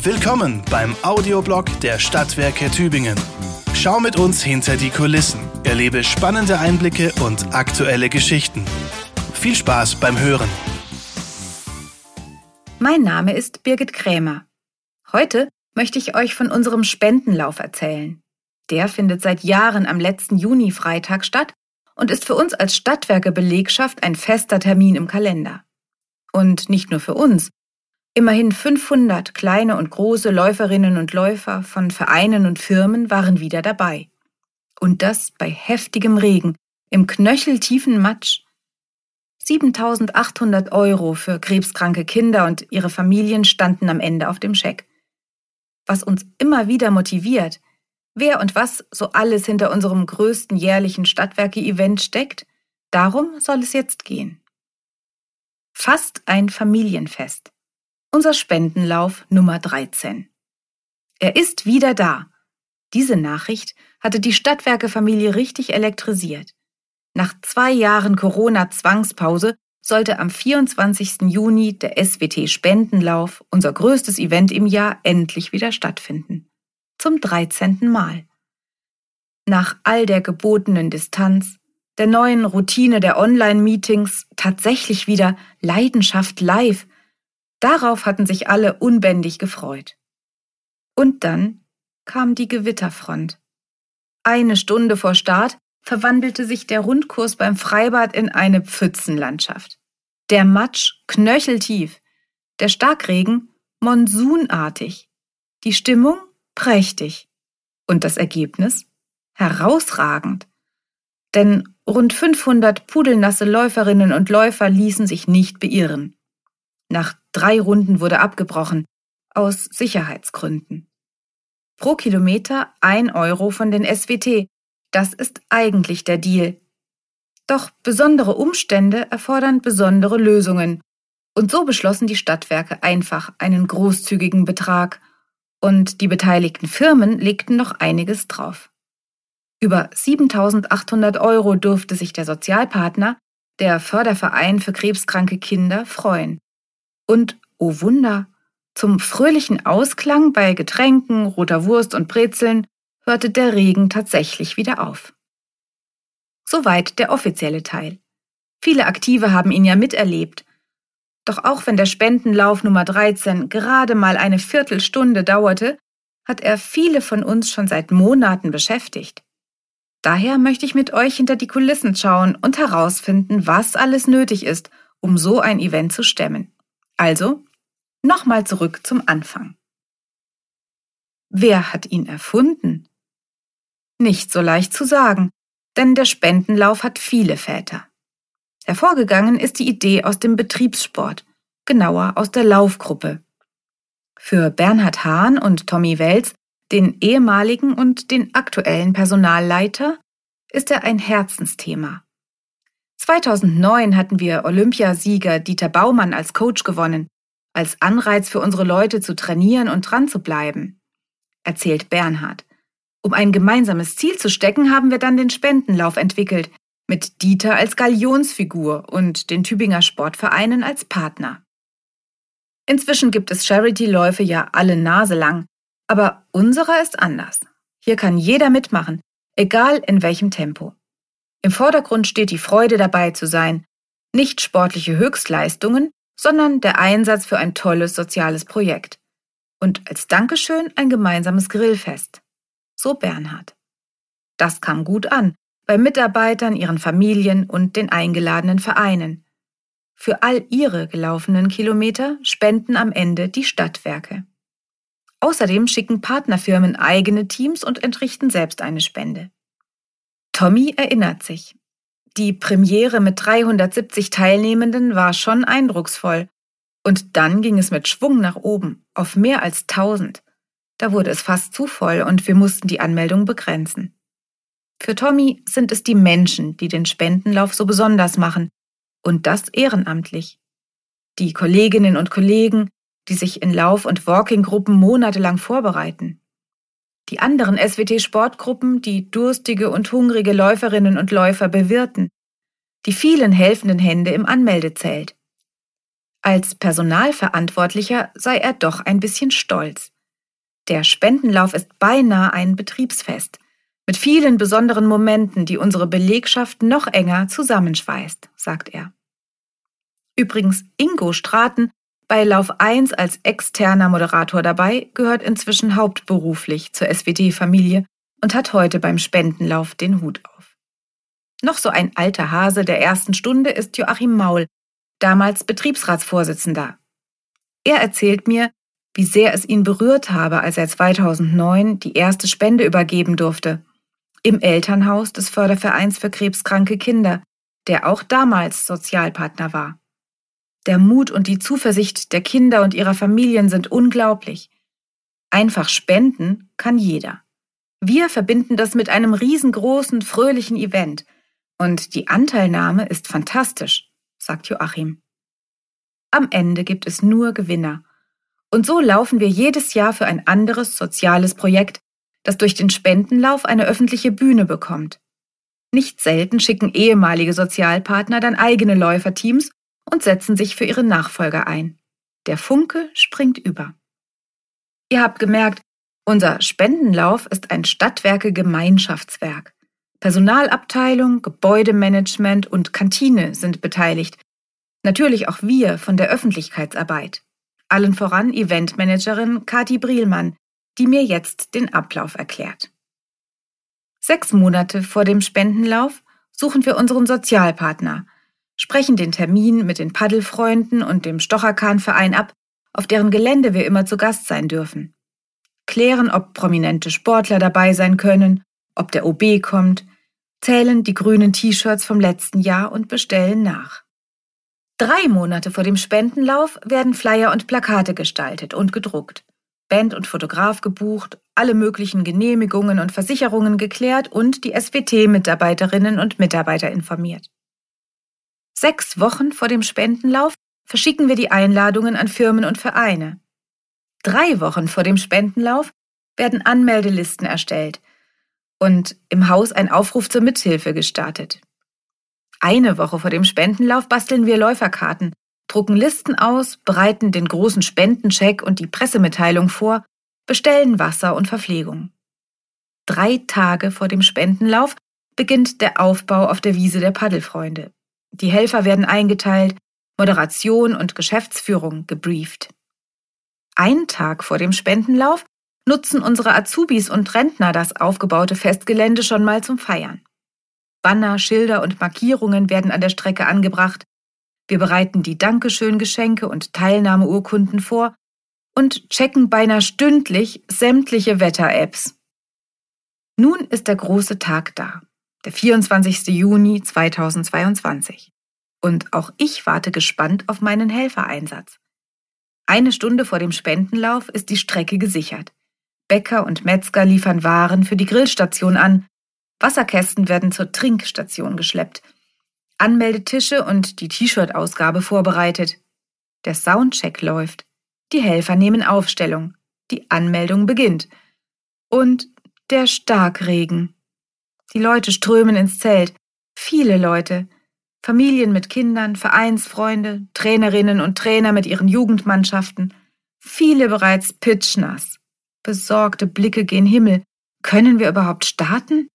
Willkommen beim Audioblog der Stadtwerke Tübingen. Schau mit uns hinter die Kulissen, erlebe spannende Einblicke und aktuelle Geschichten. Viel Spaß beim Hören. Mein Name ist Birgit Krämer. Heute möchte ich euch von unserem Spendenlauf erzählen. Der findet seit Jahren am letzten Juni-Freitag statt und ist für uns als Stadtwerke Belegschaft ein fester Termin im Kalender. Und nicht nur für uns. Immerhin 500 kleine und große Läuferinnen und Läufer von Vereinen und Firmen waren wieder dabei. Und das bei heftigem Regen, im knöcheltiefen Matsch. 7800 Euro für krebskranke Kinder und ihre Familien standen am Ende auf dem Scheck. Was uns immer wieder motiviert, wer und was so alles hinter unserem größten jährlichen Stadtwerke-Event steckt, darum soll es jetzt gehen. Fast ein Familienfest. Unser Spendenlauf Nummer 13. Er ist wieder da. Diese Nachricht hatte die Stadtwerke-Familie richtig elektrisiert. Nach zwei Jahren Corona-Zwangspause sollte am 24. Juni der SWT Spendenlauf, unser größtes Event im Jahr, endlich wieder stattfinden. Zum 13. Mal. Nach all der gebotenen Distanz, der neuen Routine der Online-Meetings tatsächlich wieder Leidenschaft live. Darauf hatten sich alle unbändig gefreut. Und dann kam die Gewitterfront. Eine Stunde vor Start verwandelte sich der Rundkurs beim Freibad in eine Pfützenlandschaft. Der Matsch knöcheltief, der Starkregen monsunartig, die Stimmung prächtig und das Ergebnis herausragend. Denn rund 500 pudelnasse Läuferinnen und Läufer ließen sich nicht beirren. Nach drei Runden wurde abgebrochen, aus Sicherheitsgründen. Pro Kilometer ein Euro von den SWT. Das ist eigentlich der Deal. Doch besondere Umstände erfordern besondere Lösungen. Und so beschlossen die Stadtwerke einfach einen großzügigen Betrag. Und die beteiligten Firmen legten noch einiges drauf. Über 7800 Euro durfte sich der Sozialpartner, der Förderverein für krebskranke Kinder, freuen. Und, oh Wunder, zum fröhlichen Ausklang bei Getränken, roter Wurst und Brezeln hörte der Regen tatsächlich wieder auf. Soweit der offizielle Teil. Viele Aktive haben ihn ja miterlebt. Doch auch wenn der Spendenlauf Nummer 13 gerade mal eine Viertelstunde dauerte, hat er viele von uns schon seit Monaten beschäftigt. Daher möchte ich mit euch hinter die Kulissen schauen und herausfinden, was alles nötig ist, um so ein Event zu stemmen. Also, nochmal zurück zum Anfang. Wer hat ihn erfunden? Nicht so leicht zu sagen, denn der Spendenlauf hat viele Väter. Hervorgegangen ist die Idee aus dem Betriebssport, genauer aus der Laufgruppe. Für Bernhard Hahn und Tommy Welz den ehemaligen und den aktuellen Personalleiter, ist er ein Herzensthema. 2009 hatten wir Olympiasieger Dieter Baumann als Coach gewonnen, als Anreiz für unsere Leute zu trainieren und dran zu bleiben, erzählt Bernhard. Um ein gemeinsames Ziel zu stecken, haben wir dann den Spendenlauf entwickelt, mit Dieter als Galionsfigur und den Tübinger Sportvereinen als Partner. Inzwischen gibt es Charity-Läufe ja alle Nase lang, aber unserer ist anders. Hier kann jeder mitmachen, egal in welchem Tempo. Im Vordergrund steht die Freude dabei zu sein, nicht sportliche Höchstleistungen, sondern der Einsatz für ein tolles soziales Projekt. Und als Dankeschön ein gemeinsames Grillfest. So Bernhard. Das kam gut an, bei Mitarbeitern, ihren Familien und den eingeladenen Vereinen. Für all ihre gelaufenen Kilometer spenden am Ende die Stadtwerke. Außerdem schicken Partnerfirmen eigene Teams und entrichten selbst eine Spende. Tommy erinnert sich. Die Premiere mit 370 Teilnehmenden war schon eindrucksvoll. Und dann ging es mit Schwung nach oben, auf mehr als 1000. Da wurde es fast zu voll und wir mussten die Anmeldung begrenzen. Für Tommy sind es die Menschen, die den Spendenlauf so besonders machen. Und das ehrenamtlich. Die Kolleginnen und Kollegen, die sich in Lauf- und Walking-Gruppen monatelang vorbereiten. Die anderen SWT-Sportgruppen, die durstige und hungrige Läuferinnen und Läufer bewirten. Die vielen helfenden Hände im Anmeldezelt. Als Personalverantwortlicher sei er doch ein bisschen stolz. Der Spendenlauf ist beinahe ein Betriebsfest, mit vielen besonderen Momenten, die unsere Belegschaft noch enger zusammenschweißt, sagt er. Übrigens, Ingo Straten, bei Lauf 1 als externer Moderator dabei, gehört inzwischen hauptberuflich zur SWD-Familie und hat heute beim Spendenlauf den Hut auf. Noch so ein alter Hase der ersten Stunde ist Joachim Maul, damals Betriebsratsvorsitzender. Er erzählt mir, wie sehr es ihn berührt habe, als er 2009 die erste Spende übergeben durfte. Im Elternhaus des Fördervereins für krebskranke Kinder, der auch damals Sozialpartner war. Der Mut und die Zuversicht der Kinder und ihrer Familien sind unglaublich. Einfach spenden kann jeder. Wir verbinden das mit einem riesengroßen, fröhlichen Event. Und die Anteilnahme ist fantastisch, sagt Joachim. Am Ende gibt es nur Gewinner. Und so laufen wir jedes Jahr für ein anderes soziales Projekt, das durch den Spendenlauf eine öffentliche Bühne bekommt. Nicht selten schicken ehemalige Sozialpartner dann eigene Läuferteams und setzen sich für ihre Nachfolger ein. Der Funke springt über. Ihr habt gemerkt, unser Spendenlauf ist ein Stadtwerke-Gemeinschaftswerk. Personalabteilung, Gebäudemanagement und Kantine sind beteiligt. Natürlich auch wir von der Öffentlichkeitsarbeit. Allen voran Eventmanagerin Kati Brielmann, die mir jetzt den Ablauf erklärt. Sechs Monate vor dem Spendenlauf suchen wir unseren Sozialpartner, sprechen den Termin mit den Paddelfreunden und dem Stocherkahnverein ab, auf deren Gelände wir immer zu Gast sein dürfen. Klären, ob prominente Sportler dabei sein können, ob der OB kommt, zählen die grünen T-Shirts vom letzten Jahr und bestellen nach. Drei Monate vor dem Spendenlauf werden Flyer und Plakate gestaltet und gedruckt, Band und Fotograf gebucht, alle möglichen Genehmigungen und Versicherungen geklärt und die SWT-Mitarbeiterinnen und Mitarbeiter informiert. Sechs Wochen vor dem Spendenlauf verschicken wir die Einladungen an Firmen und Vereine. Drei Wochen vor dem Spendenlauf werden Anmeldelisten erstellt und im Haus ein Aufruf zur Mithilfe gestartet. Eine Woche vor dem Spendenlauf basteln wir Läuferkarten, drucken Listen aus, bereiten den großen Spendencheck und die Pressemitteilung vor, bestellen Wasser und Verpflegung. Drei Tage vor dem Spendenlauf beginnt der Aufbau auf der Wiese der Paddelfreunde. Die Helfer werden eingeteilt, Moderation und Geschäftsführung gebrieft. Ein Tag vor dem Spendenlauf nutzen unsere Azubis und Rentner das aufgebaute Festgelände schon mal zum Feiern. Banner, Schilder und Markierungen werden an der Strecke angebracht. Wir bereiten die Dankeschön-Geschenke und Teilnahmeurkunden vor und checken beinahe stündlich sämtliche Wetter-Apps. Nun ist der große Tag da, der 24. Juni 2022. Und auch ich warte gespannt auf meinen Helfereinsatz. Eine Stunde vor dem Spendenlauf ist die Strecke gesichert. Bäcker und Metzger liefern Waren für die Grillstation an, Wasserkästen werden zur Trinkstation geschleppt, Anmeldetische und die T-Shirt-Ausgabe vorbereitet. Der Soundcheck läuft. Die Helfer nehmen Aufstellung. Die Anmeldung beginnt. Und der Starkregen. Die Leute strömen ins Zelt. Viele Leute. Familien mit Kindern, Vereinsfreunde, Trainerinnen und Trainer mit ihren Jugendmannschaften. Viele bereits pitschnass. Besorgte Blicke gen Himmel. Können wir überhaupt starten?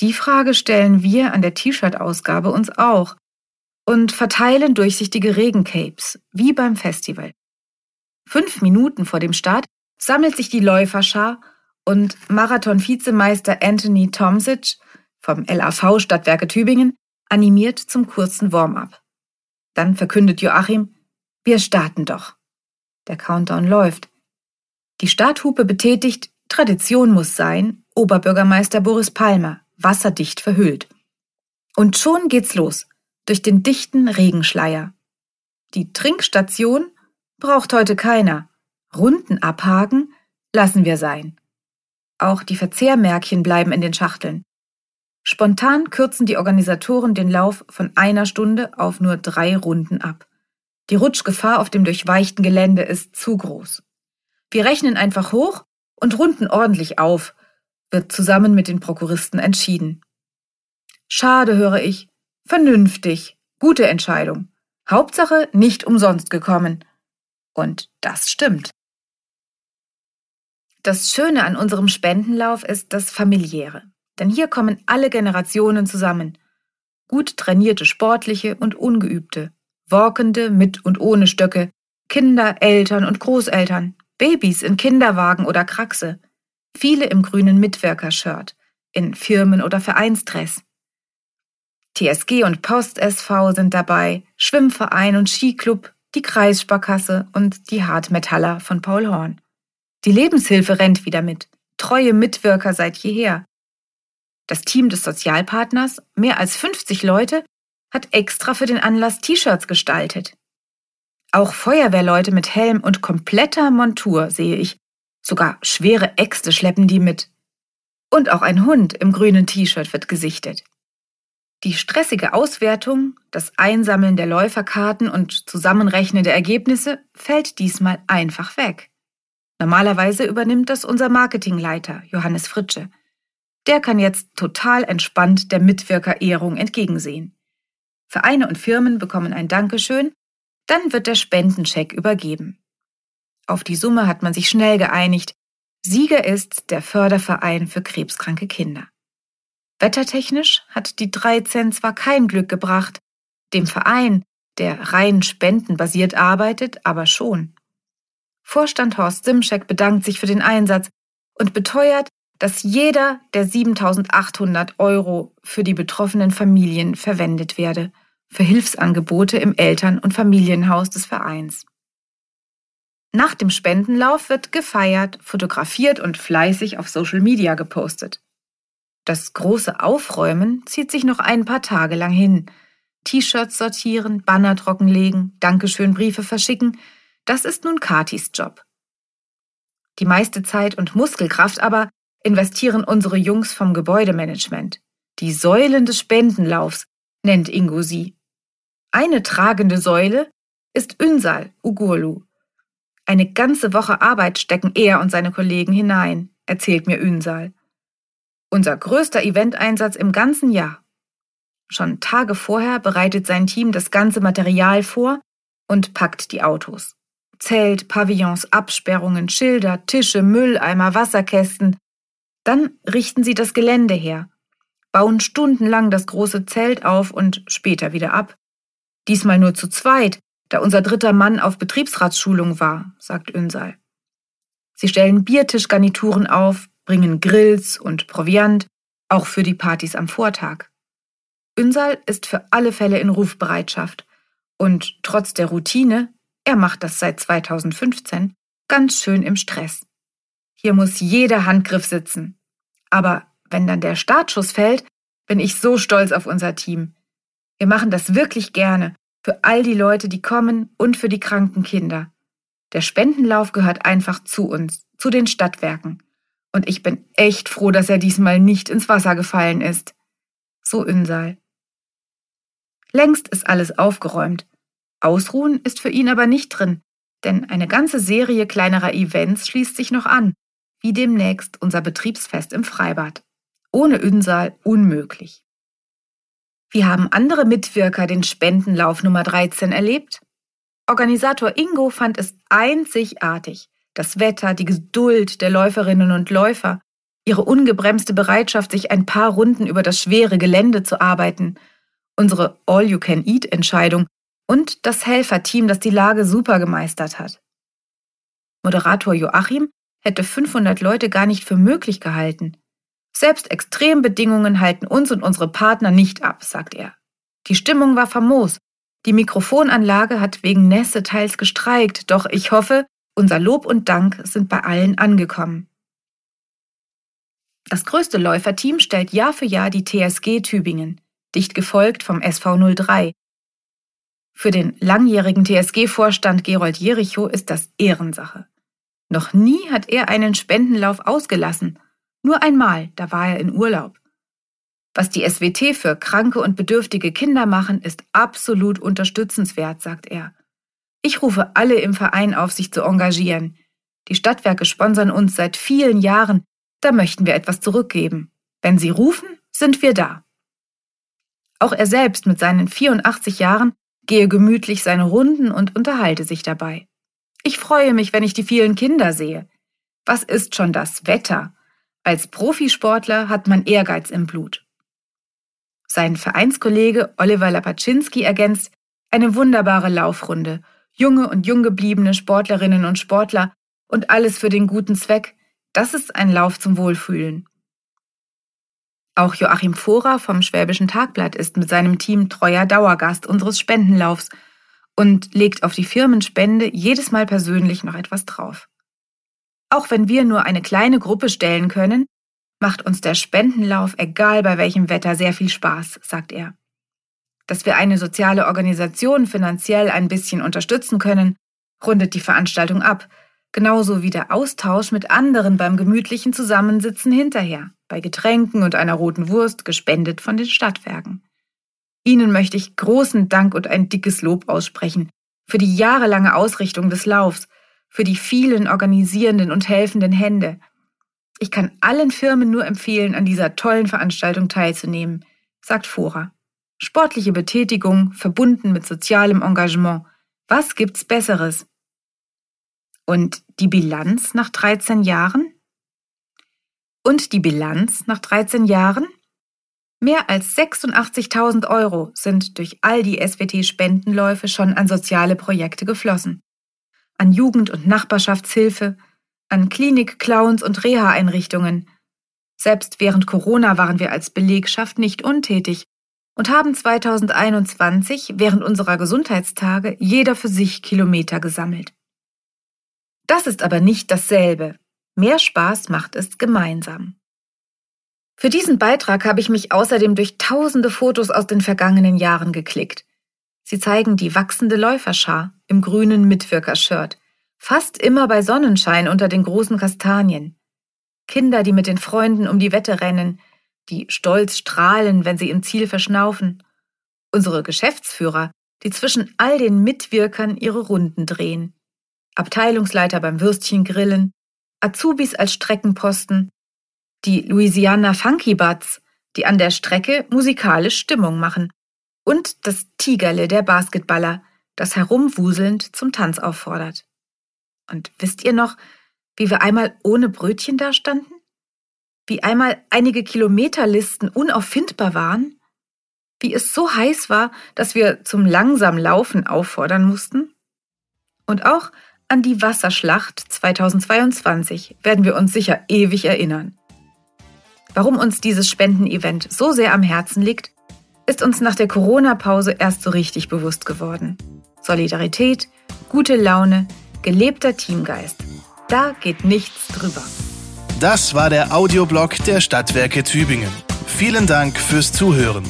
Die Frage stellen wir an der T-Shirt-Ausgabe uns auch und verteilen durchsichtige Regencapes, wie beim Festival. Fünf Minuten vor dem Start sammelt sich die Läuferschar und Marathon-Vizemeister Anthony Tomsic vom LAV Stadtwerke Tübingen animiert zum kurzen Warm-up. Dann verkündet Joachim, wir starten doch. Der Countdown läuft. Die Starthupe betätigt, Tradition muss sein, Oberbürgermeister Boris Palmer wasserdicht verhüllt. Und schon geht's los, durch den dichten Regenschleier. Die Trinkstation braucht heute keiner. Runden abhaken lassen wir sein. Auch die Verzehrmärkchen bleiben in den Schachteln. Spontan kürzen die Organisatoren den Lauf von einer Stunde auf nur drei Runden ab. Die Rutschgefahr auf dem durchweichten Gelände ist zu groß. Wir rechnen einfach hoch und runden ordentlich auf, wird zusammen mit den Prokuristen entschieden. Schade, höre ich. Vernünftig. Gute Entscheidung. Hauptsache nicht umsonst gekommen. Und das stimmt. Das Schöne an unserem Spendenlauf ist das familiäre. Denn hier kommen alle Generationen zusammen. Gut trainierte Sportliche und Ungeübte, Workende mit und ohne Stöcke, Kinder, Eltern und Großeltern, Babys in Kinderwagen oder Kraxe, viele im grünen Mitwirker-Shirt, in Firmen- oder Vereinsdress. TSG und Post SV sind dabei, Schwimmverein und Skiclub, die Kreissparkasse und die Hartmetaller von Paul Horn. Die Lebenshilfe rennt wieder mit. Treue Mitwirker seit jeher. Das Team des Sozialpartners, mehr als 50 Leute, hat extra für den Anlass T-Shirts gestaltet. Auch Feuerwehrleute mit Helm und kompletter Montur sehe ich. Sogar schwere Äxte schleppen die mit. Und auch ein Hund im grünen T-Shirt wird gesichtet. Die stressige Auswertung, das Einsammeln der Läuferkarten und Zusammenrechnen der Ergebnisse fällt diesmal einfach weg. Normalerweise übernimmt das unser Marketingleiter, Johannes Fritsche. Der kann jetzt total entspannt der Mitwirkerehrung entgegensehen. Vereine und Firmen bekommen ein Dankeschön, dann wird der Spendencheck übergeben. Auf die Summe hat man sich schnell geeinigt. Sieger ist der Förderverein für krebskranke Kinder. Wettertechnisch hat die 13 zwar kein Glück gebracht, dem Verein, der rein spendenbasiert arbeitet, aber schon. Vorstand Horst Simschek bedankt sich für den Einsatz und beteuert, dass jeder der 7800 Euro für die betroffenen Familien verwendet werde, für Hilfsangebote im Eltern- und Familienhaus des Vereins. Nach dem Spendenlauf wird gefeiert, fotografiert und fleißig auf Social Media gepostet. Das große Aufräumen zieht sich noch ein paar Tage lang hin. T-Shirts sortieren, Banner trockenlegen, Dankeschön-Briefe verschicken, das ist nun Katis Job. Die meiste Zeit und Muskelkraft aber investieren unsere Jungs vom Gebäudemanagement. Die Säulen des Spendenlaufs nennt Ingo sie. Eine tragende Säule ist Ünsal Ugurlu. Eine ganze Woche Arbeit stecken er und seine Kollegen hinein, erzählt mir Ünsal. Unser größter Eventeinsatz im ganzen Jahr. Schon Tage vorher bereitet sein Team das ganze Material vor und packt die Autos. Zelt, Pavillons, Absperrungen, Schilder, Tische, Mülleimer, Wasserkästen. Dann richten sie das Gelände her, bauen stundenlang das große Zelt auf und später wieder ab. Diesmal nur zu zweit, da unser dritter Mann auf Betriebsratsschulung war, sagt Ünsal. Sie stellen Biertischgarnituren auf, bringen Grills und Proviant, auch für die Partys am Vortag. Ünsal ist für alle Fälle in Rufbereitschaft und trotz der Routine er macht das seit 2015 ganz schön im Stress. Hier muss jeder Handgriff sitzen. Aber wenn dann der Startschuss fällt, bin ich so stolz auf unser Team. Wir machen das wirklich gerne für all die Leute, die kommen und für die kranken Kinder. Der Spendenlauf gehört einfach zu uns, zu den Stadtwerken. Und ich bin echt froh, dass er diesmal nicht ins Wasser gefallen ist. So Ünsal. Längst ist alles aufgeräumt. Ausruhen ist für ihn aber nicht drin, denn eine ganze Serie kleinerer Events schließt sich noch an, wie demnächst unser Betriebsfest im Freibad. Ohne Ünsal unmöglich. Wie haben andere Mitwirker den Spendenlauf Nummer 13 erlebt? Organisator Ingo fand es einzigartig. Das Wetter, die Geduld der Läuferinnen und Läufer, ihre ungebremste Bereitschaft, sich ein paar Runden über das schwere Gelände zu arbeiten, unsere All-You-Can-Eat-Entscheidung, und das Helferteam, das die Lage super gemeistert hat. Moderator Joachim hätte 500 Leute gar nicht für möglich gehalten. Selbst Extrembedingungen halten uns und unsere Partner nicht ab, sagt er. Die Stimmung war famos. Die Mikrofonanlage hat wegen Nässe teils gestreikt, doch ich hoffe, unser Lob und Dank sind bei allen angekommen. Das größte Läuferteam stellt Jahr für Jahr die TSG Tübingen, dicht gefolgt vom SV 03, für den langjährigen TSG-Vorstand Gerold Jericho ist das Ehrensache. Noch nie hat er einen Spendenlauf ausgelassen. Nur einmal, da war er in Urlaub. Was die SWT für kranke und bedürftige Kinder machen, ist absolut unterstützenswert, sagt er. Ich rufe alle im Verein auf, sich zu engagieren. Die Stadtwerke sponsern uns seit vielen Jahren, da möchten wir etwas zurückgeben. Wenn sie rufen, sind wir da. Auch er selbst mit seinen 84 Jahren gehe gemütlich seine Runden und unterhalte sich dabei. Ich freue mich, wenn ich die vielen Kinder sehe. Was ist schon das Wetter? Als Profisportler hat man Ehrgeiz im Blut. Sein Vereinskollege Oliver Lapaczynski ergänzt, eine wunderbare Laufrunde, junge und jung gebliebene Sportlerinnen und Sportler und alles für den guten Zweck, das ist ein Lauf zum Wohlfühlen. Auch Joachim Vorer vom Schwäbischen Tagblatt ist mit seinem Team treuer Dauergast unseres Spendenlaufs und legt auf die Firmenspende jedes Mal persönlich noch etwas drauf. Auch wenn wir nur eine kleine Gruppe stellen können, macht uns der Spendenlauf, egal bei welchem Wetter, sehr viel Spaß, sagt er. Dass wir eine soziale Organisation finanziell ein bisschen unterstützen können, rundet die Veranstaltung ab, genauso wie der Austausch mit anderen beim gemütlichen Zusammensitzen hinterher, bei Getränken und einer roten Wurst, gespendet von den Stadtwerken. Ihnen möchte ich großen Dank und ein dickes Lob aussprechen für die jahrelange Ausrichtung des Laufs, für die vielen organisierenden und helfenden Hände. Ich kann allen Firmen nur empfehlen, an dieser tollen Veranstaltung teilzunehmen, sagt Fora. Sportliche Betätigung verbunden mit sozialem Engagement. Was gibt's Besseres? Und die Bilanz nach 13 Jahren? Und die Bilanz nach 13 Jahren? Mehr als 86.000 Euro sind durch all die SWT-Spendenläufe schon an soziale Projekte geflossen. An Jugend- und Nachbarschaftshilfe, an Klinik, Clowns und Reha-Einrichtungen. Selbst während Corona waren wir als Belegschaft nicht untätig und haben 2021 während unserer Gesundheitstage jeder für sich Kilometer gesammelt. Das ist aber nicht dasselbe. Mehr Spaß macht es gemeinsam. Für diesen Beitrag habe ich mich außerdem durch tausende Fotos aus den vergangenen Jahren geklickt. Sie zeigen die wachsende Läuferschar im grünen Mitwirkershirt, fast immer bei Sonnenschein unter den großen Kastanien. Kinder, die mit den Freunden um die Wette rennen, die stolz strahlen, wenn sie im Ziel verschnaufen. Unsere Geschäftsführer, die zwischen all den Mitwirkern ihre Runden drehen. Abteilungsleiter beim Würstchengrillen, Azubis als Streckenposten, die Louisiana Funky Butts, die an der Strecke musikalisch Stimmung machen, und das Tigerle der Basketballer, das herumwuselnd zum Tanz auffordert. Und wisst ihr noch, wie wir einmal ohne Brötchen dastanden? Wie einmal einige Kilometerlisten unauffindbar waren? Wie es so heiß war, dass wir zum langsam Laufen auffordern mussten? Und auch an die Wasserschlacht 2022 werden wir uns sicher ewig erinnern. Warum uns dieses Spendenevent so sehr am Herzen liegt, ist uns nach der Corona-Pause erst so richtig bewusst geworden. Solidarität, gute Laune, gelebter Teamgeist. Da geht nichts drüber. Das war der Audioblog der Stadtwerke Tübingen. Vielen Dank fürs Zuhören.